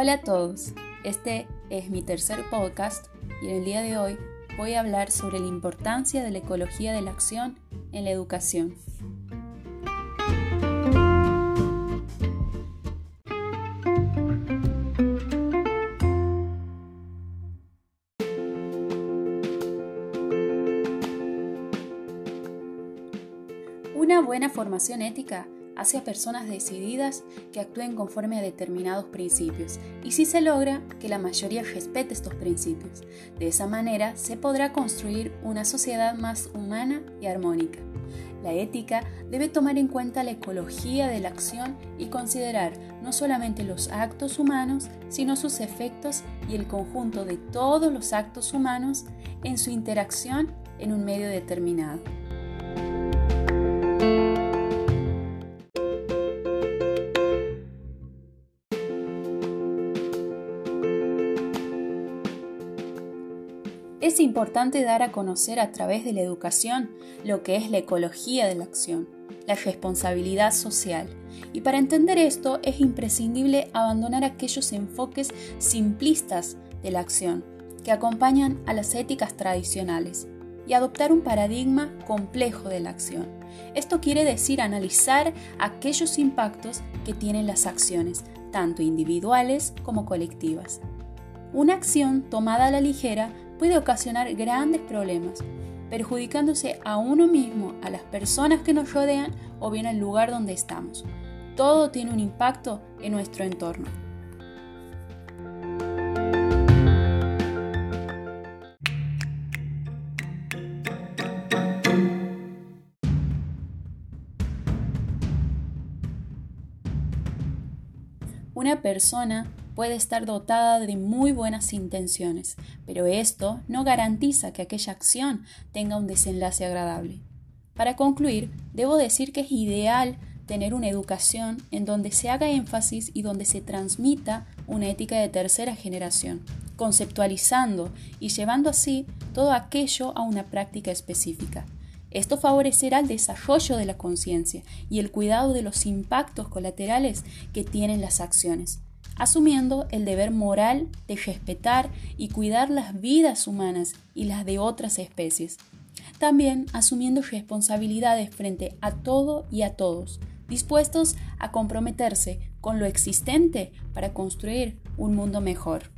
Hola a todos, este es mi tercer podcast y en el día de hoy voy a hablar sobre la importancia de la ecología de la acción en la educación. Una buena formación ética hacia personas decididas que actúen conforme a determinados principios y si se logra que la mayoría respete estos principios. De esa manera se podrá construir una sociedad más humana y armónica. La ética debe tomar en cuenta la ecología de la acción y considerar no solamente los actos humanos, sino sus efectos y el conjunto de todos los actos humanos en su interacción en un medio determinado. Es importante dar a conocer a través de la educación lo que es la ecología de la acción, la responsabilidad social. Y para entender esto es imprescindible abandonar aquellos enfoques simplistas de la acción que acompañan a las éticas tradicionales y adoptar un paradigma complejo de la acción. Esto quiere decir analizar aquellos impactos que tienen las acciones, tanto individuales como colectivas. Una acción tomada a la ligera puede ocasionar grandes problemas, perjudicándose a uno mismo, a las personas que nos rodean o bien al lugar donde estamos. Todo tiene un impacto en nuestro entorno. Una persona puede estar dotada de muy buenas intenciones, pero esto no garantiza que aquella acción tenga un desenlace agradable. Para concluir, debo decir que es ideal tener una educación en donde se haga énfasis y donde se transmita una ética de tercera generación, conceptualizando y llevando así todo aquello a una práctica específica. Esto favorecerá el desarrollo de la conciencia y el cuidado de los impactos colaterales que tienen las acciones, asumiendo el deber moral de respetar y cuidar las vidas humanas y las de otras especies. También asumiendo responsabilidades frente a todo y a todos, dispuestos a comprometerse con lo existente para construir un mundo mejor.